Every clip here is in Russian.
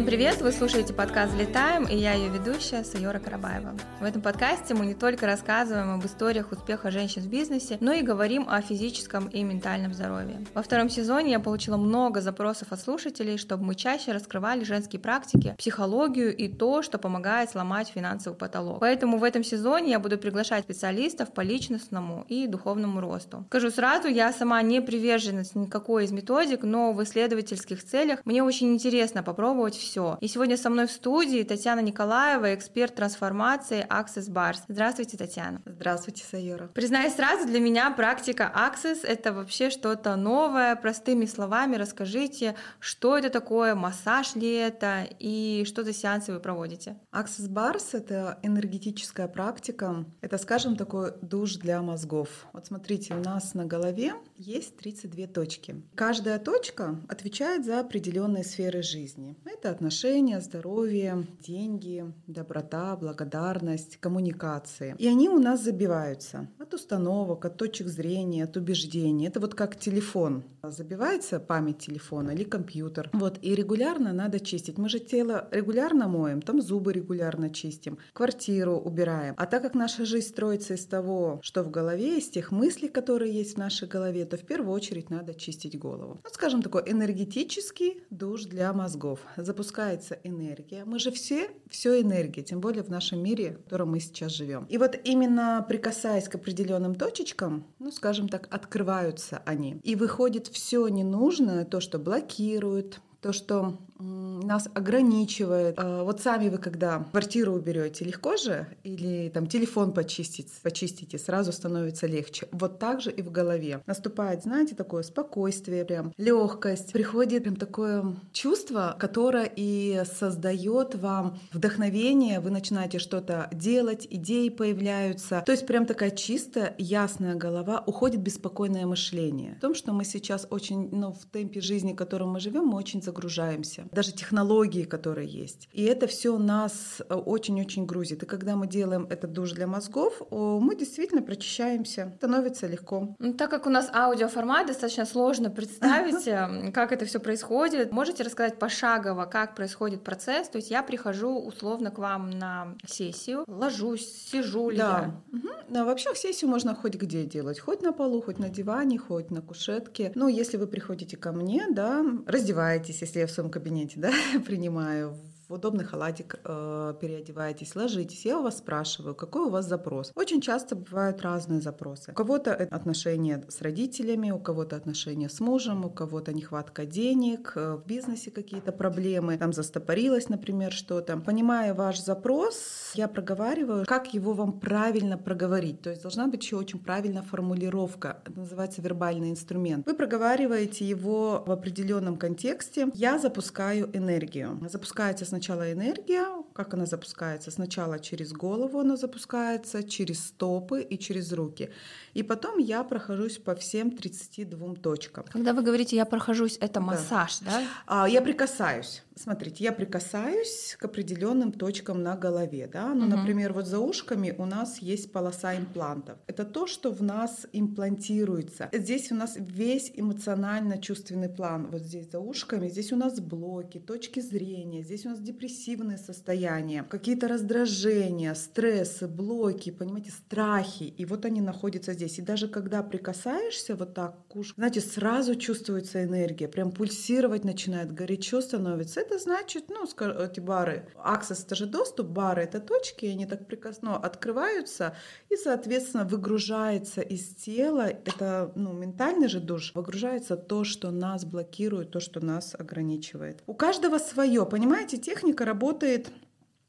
Всем привет! Вы слушаете подкаст «Взлетаем» и я ее ведущая Сайора Карабаева. В этом подкасте мы не только рассказываем об историях успеха женщин в бизнесе, но и говорим о физическом и ментальном здоровье. Во втором сезоне я получила много запросов от слушателей, чтобы мы чаще раскрывали женские практики, психологию и то, что помогает сломать финансовый потолок. Поэтому в этом сезоне я буду приглашать специалистов по личностному и духовному росту. Скажу сразу, я сама не приверженность никакой из методик, но в исследовательских целях мне очень интересно попробовать все. И сегодня со мной в студии Татьяна Николаева, эксперт трансформации Access Bars. Здравствуйте, Татьяна. Здравствуйте, Сайора. Признаюсь сразу, для меня практика Access — это вообще что-то новое. Простыми словами расскажите, что это такое, массаж ли это и что за сеансы вы проводите? Access Bars — это энергетическая практика. Это, скажем, такой душ для мозгов. Вот смотрите, у нас на голове есть 32 точки. Каждая точка отвечает за определенные сферы жизни. Это отношения, здоровье, деньги, доброта, благодарность, коммуникации. И они у нас забиваются от установок, от точек зрения, от убеждений. Это вот как телефон. Забивается память телефона или компьютер. Вот, и регулярно надо чистить. Мы же тело регулярно моем, там зубы регулярно чистим, квартиру убираем. А так как наша жизнь строится из того, что в голове, из тех мыслей, которые есть в нашей голове, то в первую очередь надо чистить голову. Ну, скажем, такой энергетический душ для мозгов запускается энергия. Мы же все, все энергия, тем более в нашем мире, в котором мы сейчас живем. И вот именно прикасаясь к определенным точечкам, ну, скажем так, открываются они. И выходит все ненужное, то, что блокирует, то, что нас ограничивает. А, вот сами вы, когда квартиру уберете, легко же? Или там телефон почистить, почистите, сразу становится легче. Вот так же и в голове. Наступает, знаете, такое спокойствие, прям легкость. Приходит прям такое чувство, которое и создает вам вдохновение. Вы начинаете что-то делать, идеи появляются. То есть прям такая чистая, ясная голова, уходит беспокойное мышление. В том, что мы сейчас очень, ну, в темпе жизни, в котором мы живем, мы очень загружаемся даже технологии, которые есть. И это все нас э, очень-очень грузит. И когда мы делаем этот душ для мозгов, мы действительно прочищаемся, становится легко. Ну, так как у нас аудиоформат, достаточно сложно представить, э, как это все происходит. Можете рассказать пошагово, как происходит процесс? То есть я прихожу условно к вам на сессию, ложусь, сижу ли да. я? Угу. Да, вообще сессию можно хоть где делать, хоть на полу, хоть на диване, хоть на кушетке. Но если вы приходите ко мне, да, раздеваетесь, если я в своем кабинете кабинете, да, принимаю в удобный халатик э, переодеваетесь, ложитесь, я у вас спрашиваю, какой у вас запрос. Очень часто бывают разные запросы. У кого-то отношения с родителями, у кого-то отношения с мужем, у кого-то нехватка денег, э, в бизнесе какие-то проблемы, там застопорилось, например, что-то. Понимая ваш запрос, я проговариваю, как его вам правильно проговорить. То есть должна быть еще очень правильная формулировка. Это называется вербальный инструмент. Вы проговариваете его в определенном контексте. Я запускаю энергию. Запускается сначала сначала энергия, как она запускается? Сначала через голову она запускается, через стопы и через руки. И потом я прохожусь по всем 32 точкам. Когда вы говорите «я прохожусь», это массаж, да? да? А, я прикасаюсь. Смотрите, я прикасаюсь к определенным точкам на голове. Да? Ну, угу. Например, вот за ушками у нас есть полоса имплантов. Это то, что в нас имплантируется. Здесь у нас весь эмоционально-чувственный план. Вот здесь за ушками. Здесь у нас блоки, точки зрения. Здесь у нас депрессивные состояния, какие-то раздражения, стрессы, блоки, понимаете, страхи. И вот они находятся здесь. И даже когда прикасаешься вот так к ушку, знаете, сразу чувствуется энергия, прям пульсировать начинает, горячо становится. Это значит, ну, эти бары, аксесс это же доступ, бары это точки, они так прекрасно открываются, и, соответственно, выгружается из тела, это, ну, ментальный же душ, выгружается то, что нас блокирует, то, что нас ограничивает. У каждого свое, понимаете, техника работает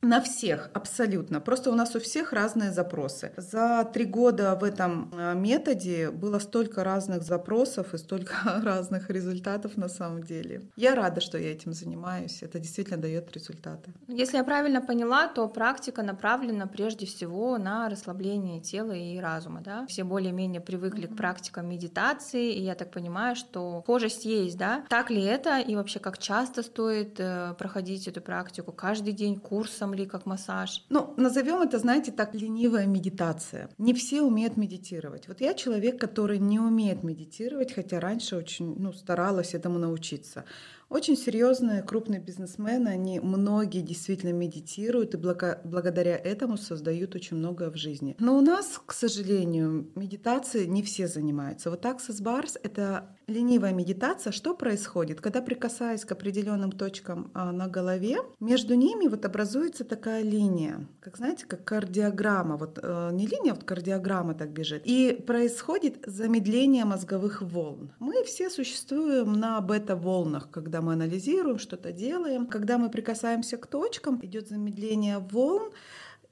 на всех, абсолютно. Просто у нас у всех разные запросы. За три года в этом э, методе было столько разных запросов и столько разных результатов на самом деле. Я рада, что я этим занимаюсь. Это действительно дает результаты. Если я правильно поняла, то практика направлена прежде всего на расслабление тела и разума. Да? Все более-менее привыкли mm-hmm. к практикам медитации, и я так понимаю, что схожесть есть, да? Так ли это? И вообще, как часто стоит э, проходить эту практику? Каждый день курсом ли, как массаж? Ну, назовем это, знаете, так ленивая медитация. Не все умеют медитировать. Вот я человек, который не умеет медитировать, хотя раньше очень ну, старалась этому научиться. Очень серьезные крупные бизнесмены, они многие действительно медитируют и благодаря этому создают очень многое в жизни. Но у нас, к сожалению, медитацией не все занимаются. Вот Access Bars — это ленивая медитация. Что происходит? Когда прикасаясь к определенным точкам а, на голове, между ними вот образуется такая линия, как знаете, как кардиограмма. Вот э, не линия, вот кардиограмма так бежит. И происходит замедление мозговых волн. Мы все существуем на бета-волнах, когда мы анализируем, что-то делаем. Когда мы прикасаемся к точкам, идет замедление волн,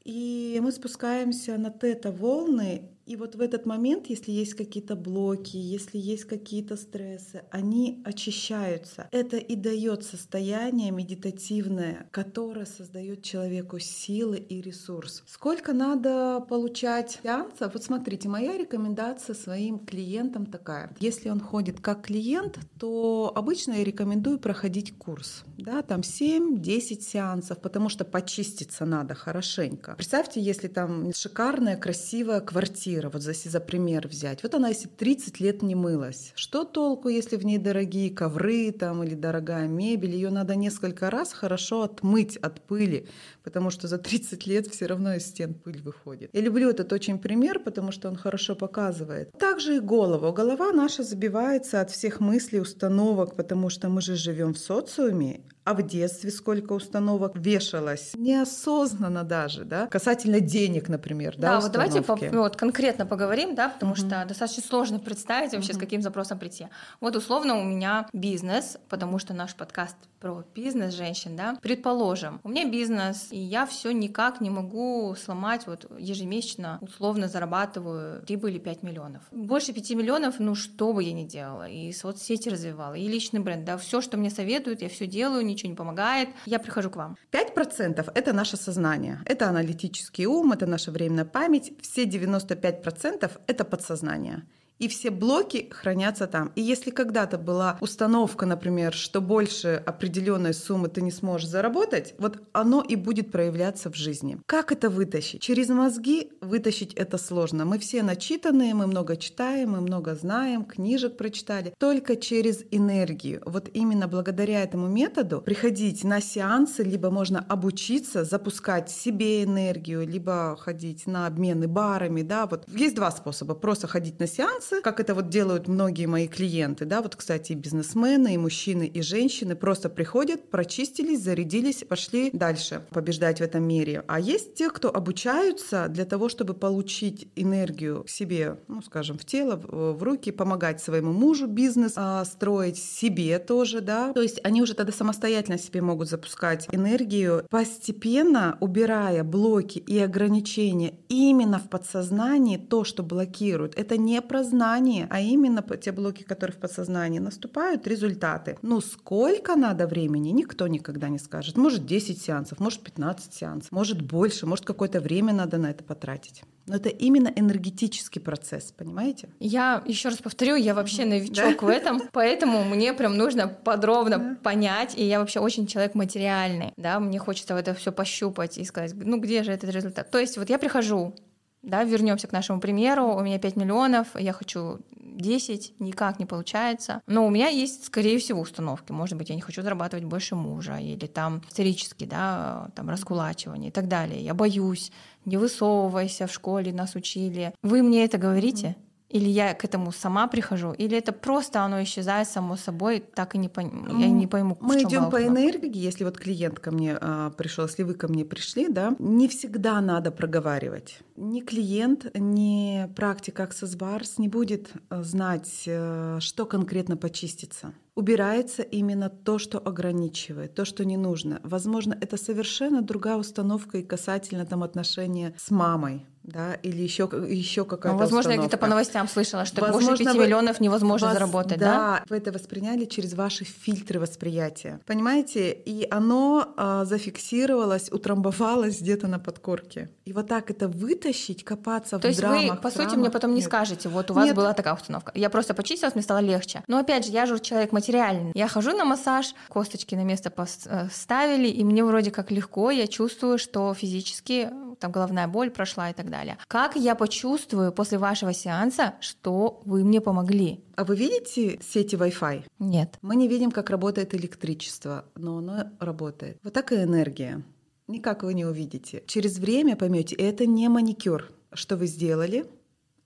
и мы спускаемся на тета-волны, и вот в этот момент, если есть какие-то блоки, если есть какие-то стрессы, они очищаются. Это и дает состояние медитативное, которое создает человеку силы и ресурс. Сколько надо получать сеансов? Вот смотрите, моя рекомендация своим клиентам такая. Если он ходит как клиент, то обычно я рекомендую проходить курс. Да, там 7-10 сеансов, потому что почиститься надо хорошенько. Представьте, если там шикарная, красивая квартира, квартира, вот если за пример взять, вот она если 30 лет не мылась, что толку, если в ней дорогие ковры там или дорогая мебель, ее надо несколько раз хорошо отмыть от пыли, потому что за 30 лет все равно из стен пыль выходит. Я люблю этот очень пример, потому что он хорошо показывает. Также и голова. Голова наша забивается от всех мыслей, установок, потому что мы же живем в социуме, а в детстве сколько установок вешалось, неосознанно даже, да, касательно денег, например, да, да вот давайте по, вот конкретно поговорим, да, потому угу. что достаточно сложно представить вообще, угу. с каким запросом прийти. Вот условно у меня бизнес, потому что наш подкаст про бизнес женщин, да, предположим, у меня бизнес, и я все никак не могу сломать, вот ежемесячно условно зарабатываю 3 или 5 миллионов. Больше 5 миллионов, ну что бы я ни делала, и соцсети развивала, и личный бренд, да, все, что мне советуют, я все делаю, ничего не помогает, я прихожу к вам. 5% — это наше сознание, это аналитический ум, это наша временная память, все 95% — это подсознание и все блоки хранятся там. И если когда-то была установка, например, что больше определенной суммы ты не сможешь заработать, вот оно и будет проявляться в жизни. Как это вытащить? Через мозги вытащить это сложно. Мы все начитанные, мы много читаем, мы много знаем, книжек прочитали. Только через энергию. Вот именно благодаря этому методу приходить на сеансы, либо можно обучиться, запускать себе энергию, либо ходить на обмены барами, да, вот есть два способа. Просто ходить на сеанс, процессы, как это вот делают многие мои клиенты, да, вот, кстати, и бизнесмены, и мужчины, и женщины просто приходят, прочистились, зарядились, пошли дальше побеждать в этом мире. А есть те, кто обучаются для того, чтобы получить энергию себе, ну, скажем, в тело, в руки, помогать своему мужу бизнес а, строить, себе тоже, да. То есть они уже тогда самостоятельно себе могут запускать энергию, постепенно убирая блоки и ограничения именно в подсознании, то, что блокирует. Это не про сознании, а именно те блоки, которые в подсознании наступают, результаты. Ну, сколько надо времени, никто никогда не скажет. Может 10 сеансов, может 15 сеансов, может больше, может какое-то время надо на это потратить. Но это именно энергетический процесс, понимаете? Я еще раз повторю, я вообще новичок да? в этом, поэтому мне прям нужно подробно да. понять, и я вообще очень человек материальный, да, мне хочется это все пощупать и сказать, ну где же этот результат? То есть вот я прихожу, да, вернемся к нашему примеру. У меня 5 миллионов, я хочу 10, никак не получается. Но у меня есть, скорее всего, установки. Может быть, я не хочу зарабатывать больше мужа, или там исторически, да, там раскулачивание и так далее. Я боюсь, не высовывайся в школе, нас учили. Вы мне это говорите? Mm-hmm. Или я к этому сама прихожу, или это просто оно исчезает само собой, так и не пон... я не пойму. Мы идем по энергии, если вот клиент ко мне а, пришел, если вы ко мне пришли, да, не всегда надо проговаривать. Ни клиент, ни практик Access Bars не будет а, знать, а, что конкретно почистится убирается именно то, что ограничивает, то, что не нужно. Возможно, это совершенно другая установка и касательно там отношения с мамой да, или еще, еще какая-то ну, Возможно, установка. я где-то по новостям слышала, что возможно, больше 5 вы, миллионов невозможно вас, заработать, да? Да, вы это восприняли через ваши фильтры восприятия, понимаете? И оно а, зафиксировалось, утрамбовалось где-то на подкорке. И вот так это вытащить, копаться То в драмах. То есть вы, по сути, мне потом не скажете, вот у вас Нет. была такая установка. Я просто почистилась, мне стало легче. Но опять же, я же человек материальный. Я хожу на массаж, косточки на место поставили, и мне вроде как легко, я чувствую, что физически там головная боль прошла и так далее далее. Как я почувствую после вашего сеанса, что вы мне помогли? А вы видите сети Wi-Fi? Нет. Мы не видим, как работает электричество, но оно работает. Вот так и энергия. Никак вы не увидите. Через время поймете, это не маникюр, что вы сделали,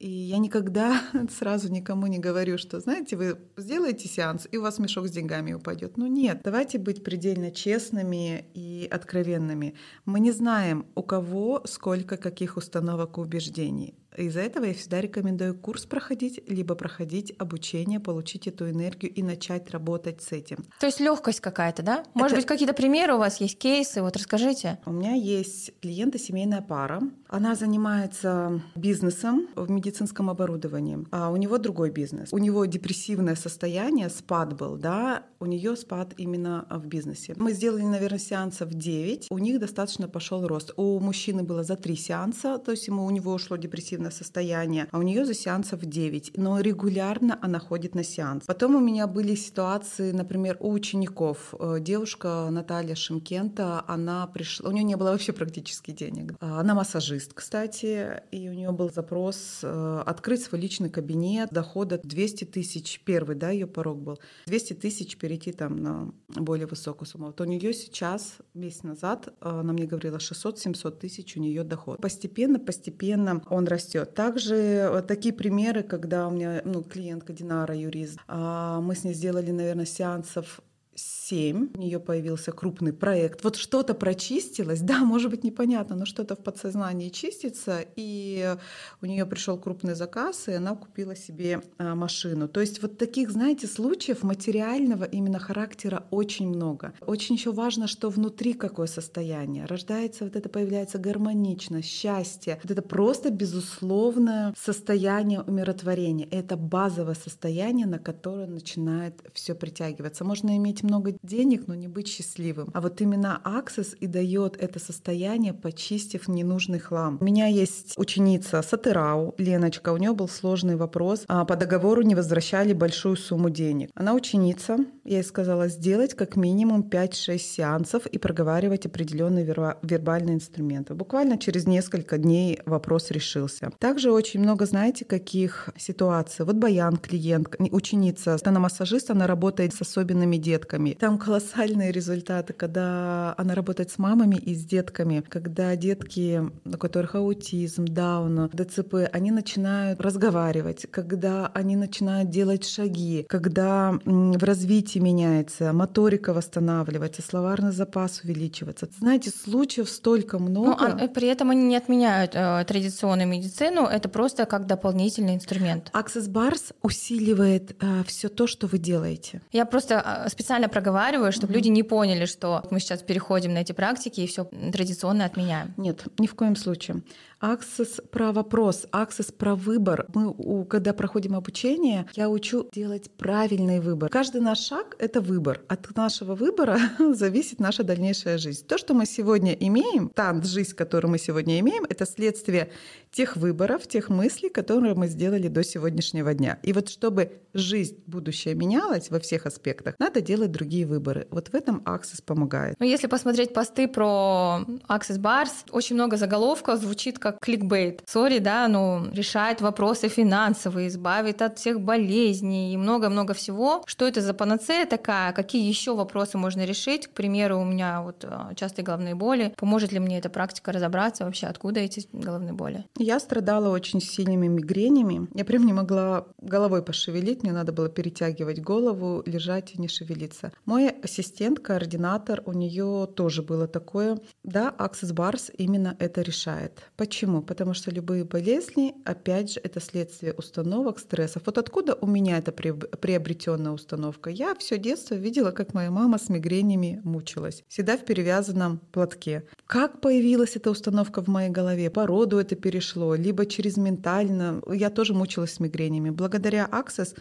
и я никогда сразу никому не говорю, что, знаете, вы сделаете сеанс, и у вас мешок с деньгами упадет. Ну нет, давайте быть предельно честными и откровенными. Мы не знаем, у кого сколько каких установок и убеждений. Из-за этого я всегда рекомендую курс проходить, либо проходить обучение, получить эту энергию и начать работать с этим. То есть легкость какая-то, да? Может Это... быть, какие-то примеры у вас есть, кейсы? Вот расскажите. У меня есть клиенты семейная пара. Она занимается бизнесом в медицинском оборудовании, а у него другой бизнес. У него депрессивное состояние, спад был, да, у нее спад именно в бизнесе. Мы сделали, наверное, сеансов 9. У них достаточно пошел рост. У мужчины было за 3 сеанса, то есть ему у него ушло депрессивное депрессивное состояние, а у нее за сеансов 9, но регулярно она ходит на сеанс. Потом у меня были ситуации, например, у учеников. Э, девушка Наталья Шимкента, она пришла, у нее не было вообще практически денег. А, она массажист, кстати, и у нее был запрос э, открыть свой личный кабинет, дохода 200 тысяч, первый, да, ее порог был, 200 тысяч перейти там на более высокую сумму. Вот у нее сейчас, месяц назад, э, она мне говорила, 600-700 тысяч у нее доход. Постепенно, постепенно он растет растет. Также вот такие примеры, когда у меня ну, клиентка Динара, юрист, а, мы с ней сделали, наверное, сеансов 7 у нее появился крупный проект. Вот что-то прочистилось, да, может быть непонятно, но что-то в подсознании чистится, и у нее пришел крупный заказ, и она купила себе а, машину. То есть вот таких, знаете, случаев материального именно характера очень много. Очень еще важно, что внутри какое состояние. Рождается вот это, появляется гармоничность, счастье. Вот это просто безусловное состояние умиротворения. Это базовое состояние, на которое начинает все притягиваться. Можно иметь много денег, но не быть счастливым. А вот именно Access и дает это состояние, почистив ненужный хлам. У меня есть ученица Сатырау, Леночка, у нее был сложный вопрос. А по договору не возвращали большую сумму денег. Она ученица, я ей сказала сделать как минимум 5-6 сеансов и проговаривать определенные вербальные инструменты. Буквально через несколько дней вопрос решился. Также очень много, знаете, каких ситуаций. Вот Баян, клиент, ученица, она массажист, она работает с особенными детками детками. Там колоссальные результаты, когда она работает с мамами и с детками, когда детки, у которых аутизм, даун, ДЦП, они начинают разговаривать, когда они начинают делать шаги, когда в развитии меняется, моторика восстанавливается, словарный запас увеличивается. Знаете, случаев столько ну, много. Ну, а при этом они не отменяют э, традиционную медицину, это просто как дополнительный инструмент. Access Bars усиливает э, все то, что вы делаете. Я просто э, специально специально проговариваю, чтобы mm-hmm. люди не поняли, что мы сейчас переходим на эти практики и все традиционно отменяем. Нет, ни в коем случае. Аксесс про вопрос, аксесс про выбор. Мы, когда проходим обучение, я учу делать правильный выбор. Каждый наш шаг — это выбор. От нашего выбора зависит наша дальнейшая жизнь. То, что мы сегодня имеем, та жизнь, которую мы сегодня имеем, это следствие тех выборов, тех мыслей, которые мы сделали до сегодняшнего дня. И вот чтобы жизнь будущая менялась во всех аспектах, надо делать другие выборы. Вот в этом Access помогает. Но если посмотреть посты про Access Bars, очень много заголовков звучит как кликбейт. Sorry, да, ну, решает вопросы финансовые, избавит от всех болезней и много-много всего. Что это за панацея такая? Какие еще вопросы можно решить? К примеру, у меня вот э, частые головные боли. Поможет ли мне эта практика разобраться вообще, откуда эти головные боли? Я страдала очень сильными мигренями. Я прям не могла головой пошевелить, мне надо было перетягивать голову, лежать и не шевелиться. Мой ассистент, координатор, у нее тоже было такое. Да, Access Bars именно это решает. Почему? Почему? Потому что любые болезни, опять же, это следствие установок, стрессов. Вот откуда у меня эта приобретенная установка? Я все детство видела, как моя мама с мигренями мучилась, всегда в перевязанном платке. Как появилась эта установка в моей голове? По роду это перешло, либо через ментально. Я тоже мучилась с мигренями. Благодаря Access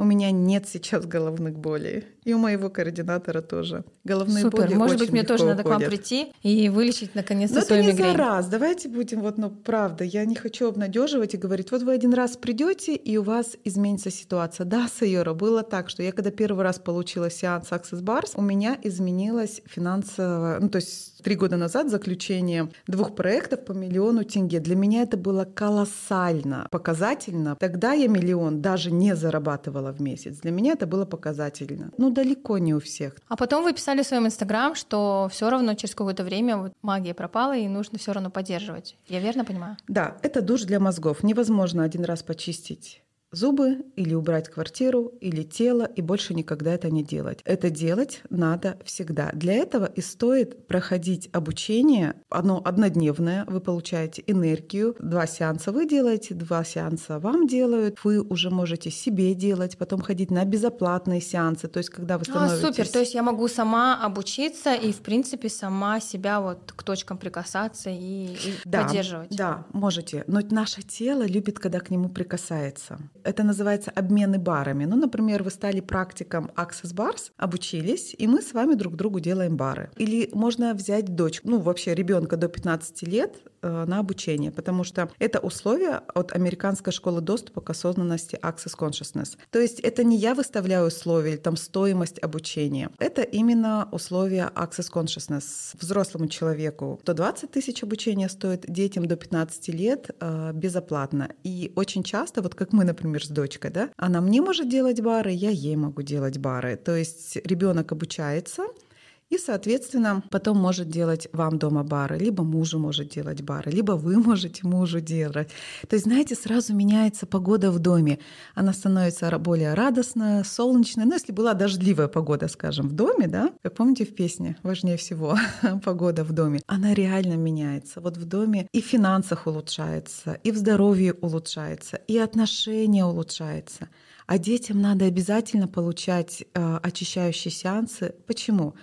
У меня нет сейчас головных болей. И у моего координатора тоже. Головные Супер. боли Может быть, мне тоже надо к вам уходят. прийти и вылечить наконец-то Но это свою не мигрень. за раз. Давайте будем вот, ну, правда, я не хочу обнадеживать и говорить, вот вы один раз придете и у вас изменится ситуация. Да, Сайора, было так, что я когда первый раз получила сеанс Access Bars, у меня изменилась финансовая, ну, то есть три года назад заключение двух проектов по миллиону тенге. Для меня это было колоссально показательно. Тогда я миллион даже не зарабатывала в месяц. Для меня это было показательно. Ну, далеко не у всех. А потом вы писали в своем инстаграм, что все равно через какое-то время вот магия пропала и нужно все равно поддерживать. Я верно понимаю? Да, это душ для мозгов. Невозможно один раз почистить зубы или убрать квартиру или тело и больше никогда это не делать. Это делать надо всегда. Для этого и стоит проходить обучение. Оно однодневное, вы получаете энергию. Два сеанса вы делаете, два сеанса вам делают. Вы уже можете себе делать, потом ходить на безоплатные сеансы. То есть когда вы А, становитесь... супер. То есть я могу сама обучиться и, в принципе, сама себя вот к точкам прикасаться и, и Да, поддерживать. Да, можете. Но наше тело любит, когда к нему прикасается. Это называется обмены барами. Ну, например, вы стали практиком Access Bars, обучились, и мы с вами друг другу делаем бары. Или можно взять дочь, ну, вообще ребенка до 15 лет э, на обучение, потому что это условие от Американской школы доступа к осознанности Access Consciousness. То есть это не я выставляю условия или там стоимость обучения. Это именно условия Access Consciousness. Взрослому человеку 120 тысяч обучения стоит, детям до 15 лет э, безоплатно. И очень часто, вот как мы, например, с дочкой, да, она мне может делать бары, я ей могу делать бары. То есть ребенок обучается, и, соответственно, потом может делать вам дома бары, либо мужу может делать бары, либо вы можете мужу делать. То есть, знаете, сразу меняется погода в доме. Она становится более радостная, солнечная. Ну, если была дождливая погода, скажем, в доме, да, как помните в песне «Важнее всего погода в доме», она реально меняется. Вот в доме и в финансах улучшается, и в здоровье улучшается, и отношения улучшается. А детям надо обязательно получать э, очищающие сеансы. Почему?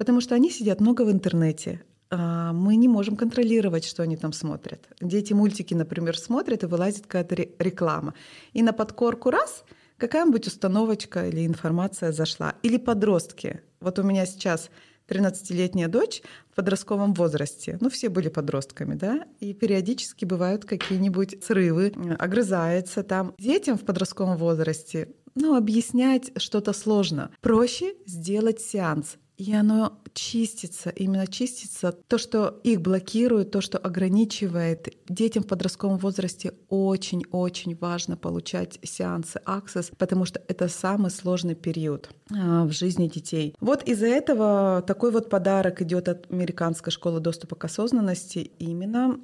Потому что они сидят много в интернете. А, Мы не можем контролировать, что они там смотрят. Дети мультики, например, смотрят, и вылазит какая-то ре- реклама. И на подкорку раз какая-нибудь установочка или информация зашла. Или подростки. Вот у меня сейчас 13-летняя дочь в подростковом возрасте. Ну, все были подростками, да? И периодически бывают какие-нибудь срывы, огрызается там. Детям в подростковом возрасте, ну, объяснять что-то сложно. Проще сделать сеанс. И оно чистится, именно чистится. То, что их блокирует, то, что ограничивает. Детям в подростковом возрасте очень-очень важно получать сеансы Access, потому что это самый сложный период а, в жизни детей. Вот из-за этого такой вот подарок идет от Американской школы доступа к осознанности именно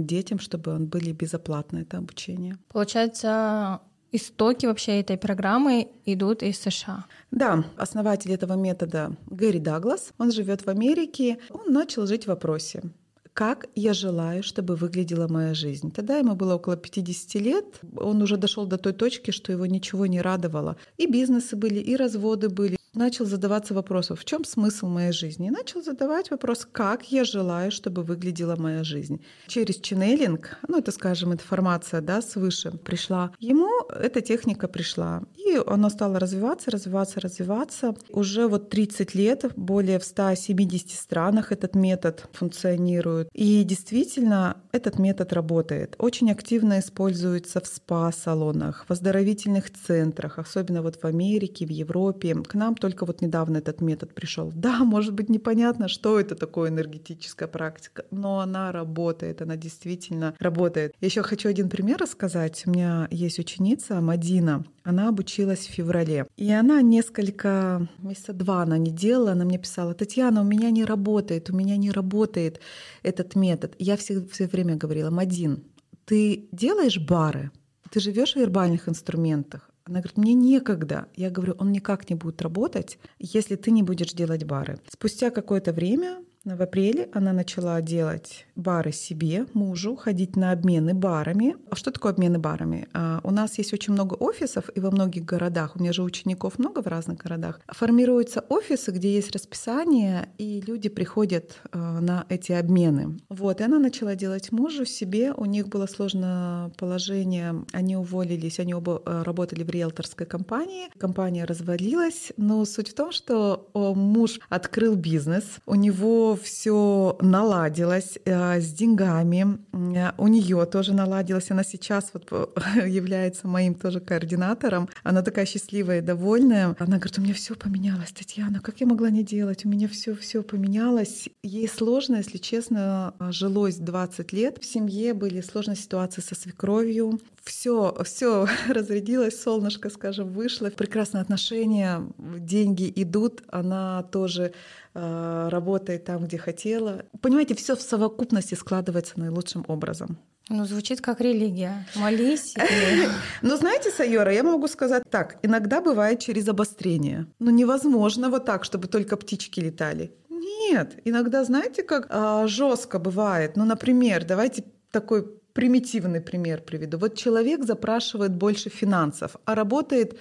детям, чтобы были безоплатно это обучение. Получается, истоки вообще этой программы идут из США. Да, основатель этого метода Гэри Даглас, он живет в Америке, он начал жить в вопросе. Как я желаю, чтобы выглядела моя жизнь? Тогда ему было около 50 лет. Он уже дошел до той точки, что его ничего не радовало. И бизнесы были, и разводы были. Начал задаваться вопросом, в чем смысл моей жизни? И начал задавать вопрос, как я желаю, чтобы выглядела моя жизнь. Через ченнелинг, ну это, скажем, информация да, свыше пришла. Ему эта техника пришла. И она стала развиваться, развиваться, развиваться. Уже вот 30 лет, более в 170 странах этот метод функционирует. И действительно, этот метод работает. Очень активно используется в спа-салонах, в оздоровительных центрах, особенно вот в Америке, в Европе. К нам только вот недавно этот метод пришел. Да, может быть непонятно, что это такое энергетическая практика, но она работает, она действительно работает. Еще хочу один пример рассказать. У меня есть ученица Мадина, она обучилась в феврале. И она несколько, месяца два она не делала, она мне писала, Татьяна, у меня не работает, у меня не работает этот метод. Я все, все время говорила, Мадин, ты делаешь бары? Ты живешь в вербальных инструментах? Она говорит, мне некогда. Я говорю, он никак не будет работать, если ты не будешь делать бары. Спустя какое-то время В апреле она начала делать бары себе, мужу, ходить на обмены барами. А что такое обмены барами? А, у нас есть очень много офисов, и во многих городах, у меня же учеников много в разных городах, формируются офисы, где есть расписание, и люди приходят а, на эти обмены. Вот, и она начала делать мужу себе. У них было сложное положение, они уволились, они оба а, работали в риэлторской компании. Компания развалилась, но суть в том, что муж открыл бизнес, у него все наладилось э, с деньгами. Э, у нее тоже наладилось. Она сейчас вот является моим тоже координатором. Она такая счастливая и довольная. Она говорит, у меня все поменялось, Татьяна, как я могла не делать? У меня все все поменялось. Ей сложно, если честно, жилось 20 лет. В семье были сложные ситуации со свекровью. Все, все разрядилось, солнышко, скажем, вышло. Прекрасные отношения, деньги идут. Она тоже Э, работает там, где хотела. Понимаете, все в совокупности складывается наилучшим образом. Ну, звучит как религия. Молись. Ну, знаете, Сайора, я могу сказать так. Иногда бывает через обострение. Ну, невозможно вот так, чтобы только птички летали. Нет. Иногда, знаете, как а, жестко бывает. Ну, например, давайте такой примитивный пример приведу. Вот человек запрашивает больше финансов, а работает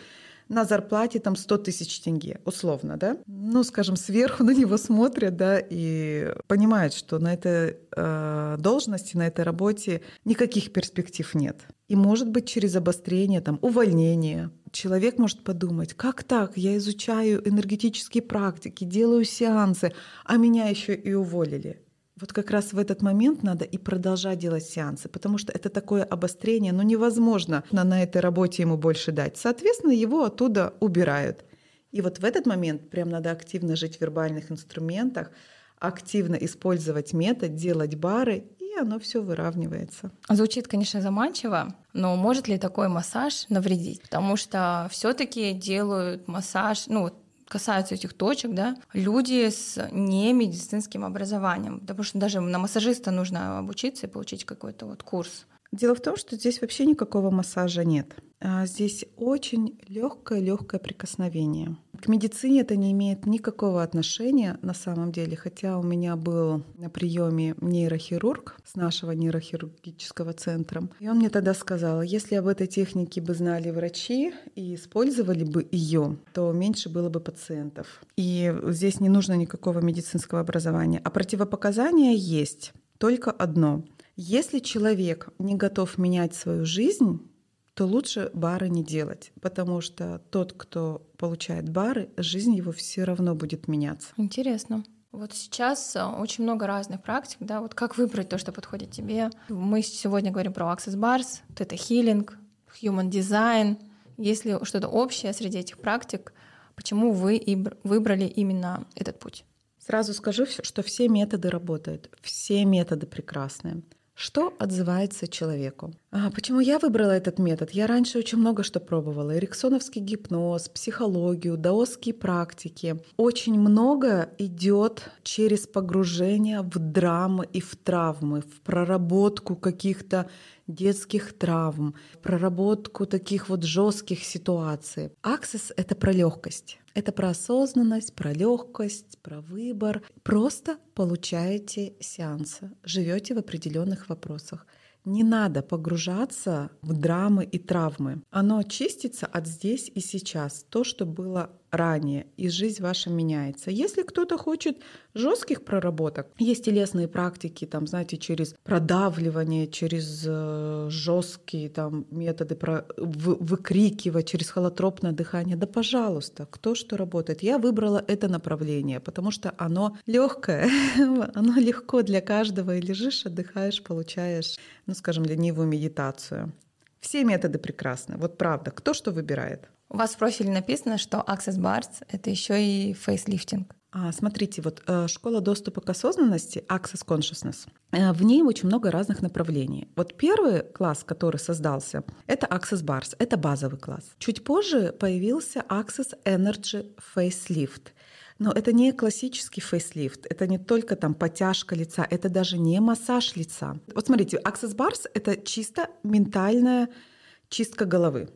на зарплате там 100 тысяч тенге, условно, да? Ну, скажем, сверху на него смотрят, да, и понимают, что на этой э, должности, на этой работе никаких перспектив нет. И, может быть, через обострение, там, увольнение, человек может подумать, как так, я изучаю энергетические практики, делаю сеансы, а меня еще и уволили. Вот как раз в этот момент надо и продолжать делать сеансы, потому что это такое обострение, но невозможно на этой работе ему больше дать. Соответственно, его оттуда убирают. И вот в этот момент прям надо активно жить в вербальных инструментах, активно использовать метод, делать бары, и оно все выравнивается. Звучит, конечно, заманчиво, но может ли такой массаж навредить? Потому что все-таки делают массаж, ну, касаются этих точек, да, люди с немедицинским образованием, потому что даже на массажиста нужно обучиться и получить какой-то вот курс. Дело в том, что здесь вообще никакого массажа нет. А здесь очень легкое, легкое прикосновение. К медицине это не имеет никакого отношения на самом деле, хотя у меня был на приеме нейрохирург с нашего нейрохирургического центра. И он мне тогда сказал, если об этой технике бы знали врачи и использовали бы ее, то меньше было бы пациентов. И здесь не нужно никакого медицинского образования. А противопоказания есть только одно. Если человек не готов менять свою жизнь, то лучше бары не делать, потому что тот, кто получает бары, жизнь его все равно будет меняться. Интересно. Вот сейчас э, очень много разных практик, да, вот как выбрать то, что подходит тебе. Мы сегодня говорим про Access Bars, это хилинг, Human Design. Есть ли что-то общее среди этих практик? Почему вы и выбрали именно этот путь? Сразу скажу, что все методы работают, все методы прекрасные. Что отзывается человеку? А почему я выбрала этот метод? Я раньше очень много что пробовала. Эриксоновский гипноз, психологию, даосские практики. Очень много идет через погружение в драмы и в травмы, в проработку каких-то детских травм, проработку таких вот жестких ситуаций. Аксес — это про легкость. Это про осознанность, про легкость, про выбор. Просто получаете сеансы, живете в определенных вопросах. Не надо погружаться в драмы и травмы. Оно чистится от здесь и сейчас. То, что было ранее, и жизнь ваша меняется. Если кто-то хочет жестких проработок, есть телесные практики, там, знаете, через продавливание, через э, жесткие там методы про, вы, выкрикивать, через холотропное дыхание. Да, пожалуйста, кто что работает. Я выбрала это направление, потому что оно легкое, оно легко для каждого. И лежишь, отдыхаешь, получаешь, ну, скажем, ленивую медитацию. Все методы прекрасны. Вот правда, кто что выбирает. У вас в профиле написано, что Access Bars — это еще и фейслифтинг. А, смотрите, вот э, школа доступа к осознанности, Access Consciousness, э, в ней очень много разных направлений. Вот первый класс, который создался, это Access Bars, это базовый класс. Чуть позже появился Access Energy Facelift. Но это не классический фейслифт, это не только там потяжка лица, это даже не массаж лица. Вот смотрите, Access Bars — это чисто ментальная чистка головы.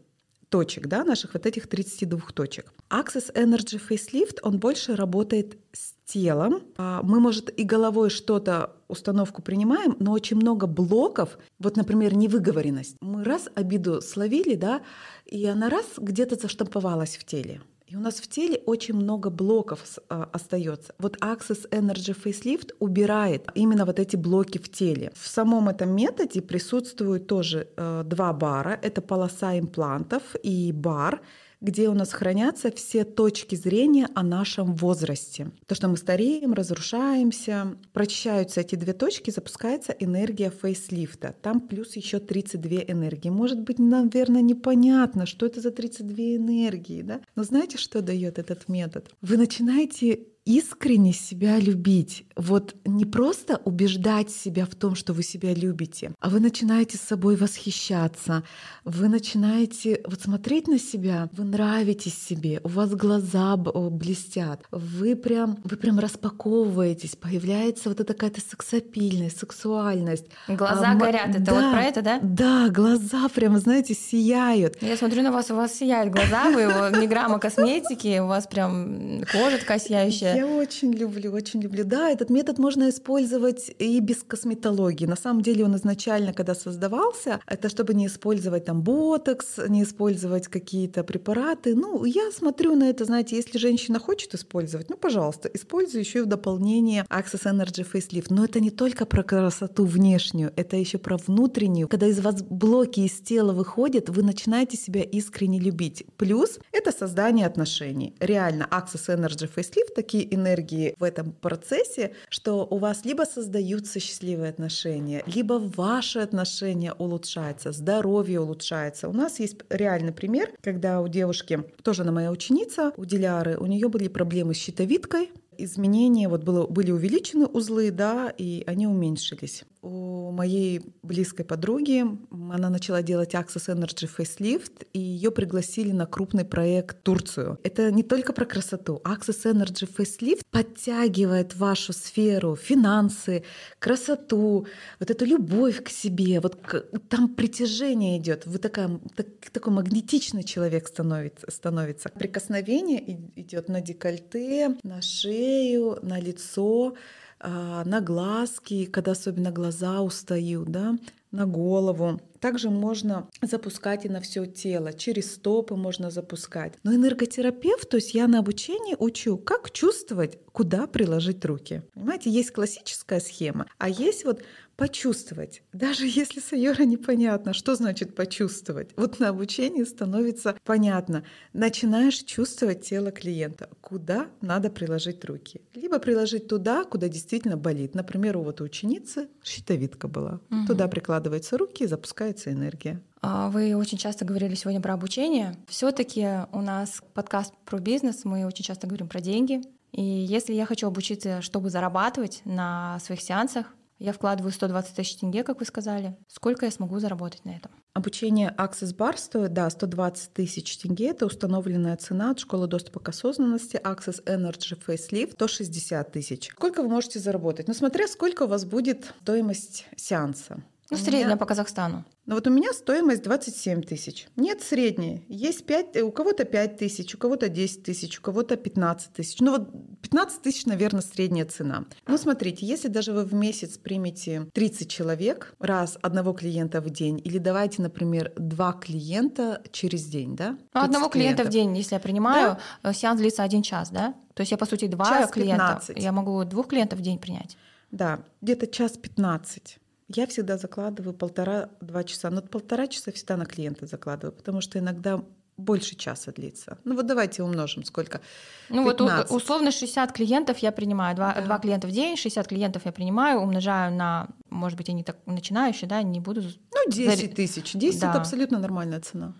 Точек, да, наших вот этих 32 точек. Access Energy Facelift, он больше работает с телом. А, мы, может, и головой что-то, установку принимаем, но очень много блоков, вот, например, невыговоренность. Мы раз обиду словили, да, и она раз где-то заштамповалась в теле. И у нас в теле очень много блоков а, остается. Вот Access Energy Facelift убирает именно вот эти блоки в теле. В самом этом методе присутствуют тоже э, два бара. Это полоса имплантов и бар где у нас хранятся все точки зрения о нашем возрасте. То, что мы стареем, разрушаемся. Прочищаются эти две точки, запускается энергия фейслифта. Там плюс еще 32 энергии. Может быть, наверное, непонятно, что это за 32 энергии, да? Но знаете, что дает этот метод? Вы начинаете искренне себя любить. Вот не просто убеждать себя в том, что вы себя любите, а вы начинаете с собой восхищаться, вы начинаете вот смотреть на себя, вы нравитесь себе, у вас глаза блестят, вы прям, вы прям распаковываетесь, появляется вот эта какая-то сексапильность, сексуальность. Глаза а, горят, это да, вот про это, да? Да, глаза прям, знаете, сияют. Я смотрю на вас, у вас сияют глаза, вы не грамма косметики, у вас прям кожа такая сияющая. Я очень люблю, очень люблю. Да, этот метод можно использовать и без косметологии. На самом деле он изначально, когда создавался, это чтобы не использовать там ботокс, не использовать какие-то препараты. Ну, я смотрю на это, знаете, если женщина хочет использовать, ну, пожалуйста, используй еще и в дополнение Access Energy Facelift. Но это не только про красоту внешнюю, это еще про внутреннюю. Когда из вас блоки из тела выходят, вы начинаете себя искренне любить. Плюс это создание отношений. Реально, Access Energy Facelift такие энергии в этом процессе, что у вас либо создаются счастливые отношения, либо ваши отношения улучшаются, здоровье улучшается. У нас есть реальный пример, когда у девушки, тоже она моя ученица, у Диляры, у нее были проблемы с щитовидкой, изменения, вот было, были увеличены узлы, да, и они уменьшились у моей близкой подруги. Она начала делать Access Energy Facelift, и ее пригласили на крупный проект Турцию. Это не только про красоту. Access Energy Facelift подтягивает вашу сферу, финансы, красоту, вот эту любовь к себе. Вот к, там притяжение идет. Вы такая, так, такой магнетичный человек становится. становится. Прикосновение идет на декольте, на шею, на лицо. А, на глазки, когда особенно глаза устают, да, на голову. Также можно запускать и на все тело, через стопы можно запускать. Но энерготерапевт, то есть я на обучении учу, как чувствовать, куда приложить руки. Понимаете, есть классическая схема, а есть вот почувствовать. Даже если Сайора непонятно, что значит почувствовать. Вот на обучении становится понятно. Начинаешь чувствовать тело клиента, куда надо приложить руки. Либо приложить туда, куда действительно болит. Например, у вот ученицы щитовидка была. Угу. Туда прикладываются руки и запускается энергия. А, вы очень часто говорили сегодня про обучение. Все-таки у нас подкаст про бизнес, мы очень часто говорим про деньги. И если я хочу обучиться, чтобы зарабатывать на своих сеансах, я вкладываю 120 тысяч тенге, как вы сказали. Сколько я смогу заработать на этом? Обучение Access Bar стоит, да, 120 тысяч тенге. Это установленная цена от школы доступа к осознанности Access Energy Facelift 160 тысяч. Сколько вы можете заработать? Ну, смотря сколько у вас будет стоимость сеанса. Ну, средняя меня... по Казахстану. Ну вот у меня стоимость 27 тысяч. Нет средней. Есть 5, у кого-то 5 тысяч, у кого-то 10 тысяч, у кого-то 15 тысяч. Ну вот 15 тысяч, наверное, средняя цена. Ну смотрите, если даже вы в месяц примете 30 человек, раз одного клиента в день, или давайте, например, два клиента через день, да? Ну, одного клиента в день, если я принимаю, да? Э, сеанс длится один час, да? То есть я, по сути, два час клиента. 15. Я могу двух клиентов в день принять. Да, где-то час 15. Я всегда закладываю полтора-два часа. Но полтора часа всегда на клиента закладываю, потому что иногда больше часа длится. Ну вот давайте умножим, сколько? Ну 15. вот условно 60 клиентов я принимаю, 2, да. 2 клиента в день, 60 клиентов я принимаю, умножаю на, может быть, они так начинающие, да, не буду... Ну 10 тысяч, 10 да. это абсолютно нормальная цена.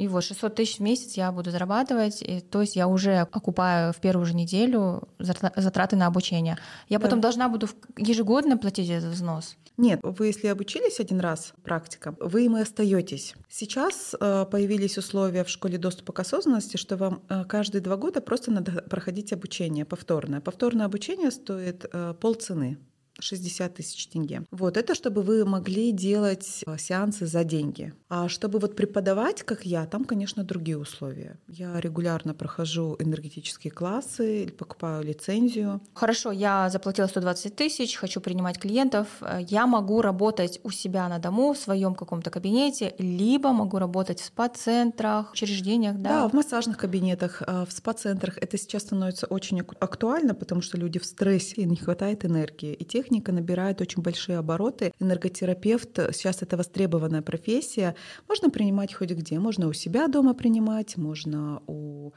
И вот 600 тысяч в месяц я буду зарабатывать, и, то есть я уже окупаю в первую же неделю затраты на обучение. Я да. потом должна буду ежегодно платить этот взнос. Нет, вы если обучились один раз практикам, вы им и остаетесь. Сейчас э, появились условия в школе доступа к осознанности, что вам э, каждые два года просто надо проходить обучение повторное. Повторное обучение стоит э, полцены. 60 тысяч тенге. Вот это чтобы вы могли делать э, сеансы за деньги. А чтобы вот преподавать, как я, там, конечно, другие условия. Я регулярно прохожу энергетические классы, покупаю лицензию. Хорошо, я заплатила 120 тысяч, хочу принимать клиентов. Я могу работать у себя на дому, в своем каком-то кабинете, либо могу работать в спа-центрах, учреждениях, да? Да, в массажных кабинетах, э, в спа-центрах. Это сейчас становится очень актуально, потому что люди в стрессе, и не хватает энергии. И техника набирает очень большие обороты. Энерготерапевт сейчас это востребованная профессия. Можно принимать хоть где. Можно у себя дома принимать, можно у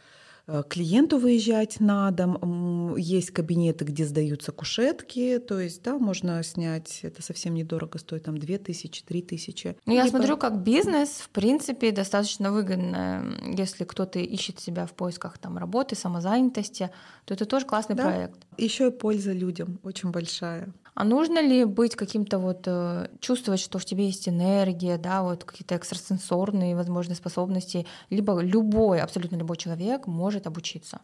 Э, клиенту выезжать на дом. Есть кабинеты, где сдаются кушетки, то есть, да, можно снять, это совсем недорого стоит, там 2 тысячи, 3 тысячи. Ну, я Либо... смотрю, как бизнес, в принципе, достаточно выгодно. Если кто-то ищет себя в поисках там работы, самозанятости, то это тоже классный да. проект. Еще и польза людям очень большая. А нужно ли быть каким-то вот э, чувствовать, что в тебе есть энергия, да, вот какие-то экстрасенсорные, возможные способности, либо любой, абсолютно любой человек может обучиться?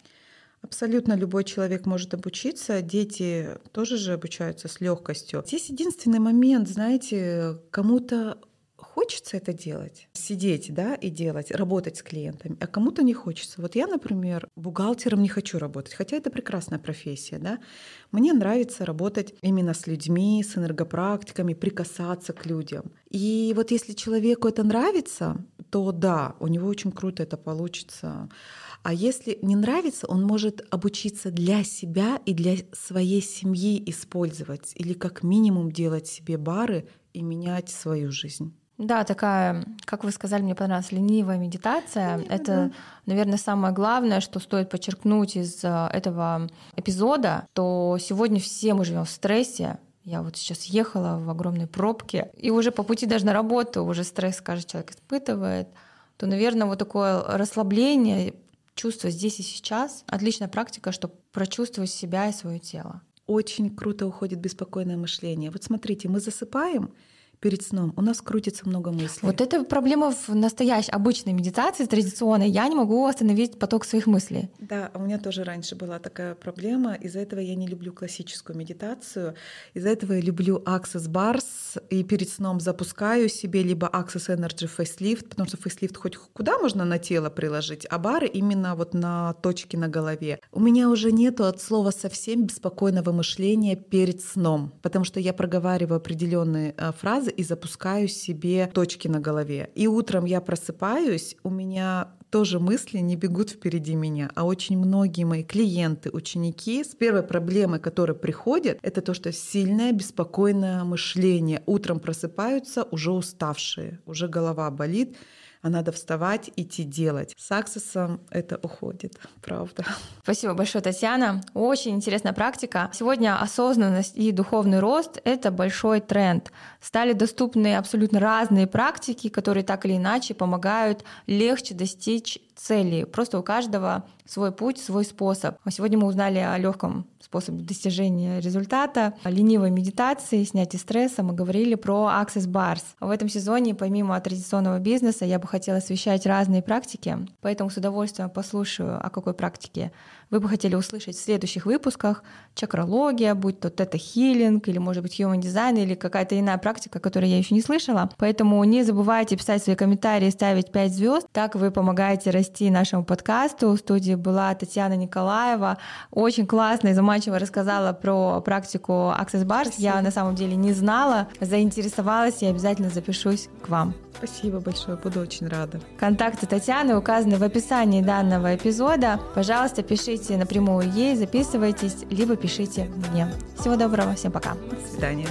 Абсолютно любой человек может обучиться. Дети тоже же обучаются с легкостью. Здесь единственный момент, знаете, кому-то хочется это делать, сидеть, да, и делать, работать с клиентами, а кому-то не хочется. Вот я, например, бухгалтером не хочу работать, хотя это прекрасная профессия, да. Мне нравится работать именно с людьми, с энергопрактиками, прикасаться к людям. И вот если человеку это нравится, то да, у него очень круто это получится. А если не нравится, он может обучиться для себя и для своей семьи использовать или как минимум делать себе бары и менять свою жизнь. Да, такая, как вы сказали, мне понравилась ленивая медитация. Ленивая, это, да. наверное, самое главное, что стоит подчеркнуть из э, этого эпизода, то сегодня все мы живем в стрессе. Я вот сейчас ехала в огромной пробке, и уже по пути даже на работу уже стресс каждый человек испытывает. То, наверное, вот такое расслабление, чувство здесь и сейчас — отличная практика, чтобы прочувствовать себя и свое тело. Очень круто уходит беспокойное мышление. Вот смотрите, мы засыпаем — перед сном. У нас крутится много мыслей. Вот это проблема в настоящей обычной медитации традиционной. Я не могу остановить поток своих мыслей. Да, у меня тоже раньше была такая проблема. Из-за этого я не люблю классическую медитацию. Из-за этого я люблю Access Bars и перед сном запускаю себе либо Access Energy Facelift, потому что Facelift хоть куда можно на тело приложить, а бары именно вот на точке на голове. У меня уже нету от слова совсем беспокойного мышления перед сном, потому что я проговариваю определенные э, фразы, фразы и запускаю себе точки на голове. И утром я просыпаюсь, у меня тоже мысли не бегут впереди меня, а очень многие мои клиенты, ученики с первой проблемой, которая приходит, это то, что сильное беспокойное мышление. Утром просыпаются уже уставшие, уже голова болит, а надо вставать, идти делать. С аксессом это уходит, правда. Спасибо большое, Татьяна. Очень интересная практика. Сегодня осознанность и духовный рост — это большой тренд. Стали доступны абсолютно разные практики, которые так или иначе помогают легче достичь цели. Просто у каждого свой путь, свой способ. А сегодня мы узнали о легком способе достижения результата, о ленивой медитации, снятии стресса. Мы говорили про Access Bars. В этом сезоне, помимо традиционного бизнеса, я бы хотела освещать разные практики, поэтому с удовольствием послушаю, о какой практике вы бы хотели услышать в следующих выпусках. Чакралогия, будь то тета-хилинг, или, может быть, human design, или какая-то иная практика, которую я еще не слышала. Поэтому не забывайте писать свои комментарии, ставить 5 звезд. Так вы помогаете расти нашему подкасту. В студии была Татьяна Николаева. Очень классно и заманчиво рассказала про практику Access Bars. Спасибо. Я на самом деле не знала, заинтересовалась и обязательно запишусь к вам. Спасибо большое, буду очень рада. Контакты Татьяны указаны в описании данного эпизода. Пожалуйста, пишите напрямую ей, записывайтесь, либо пишите мне. Всего доброго, всем пока. До свидания.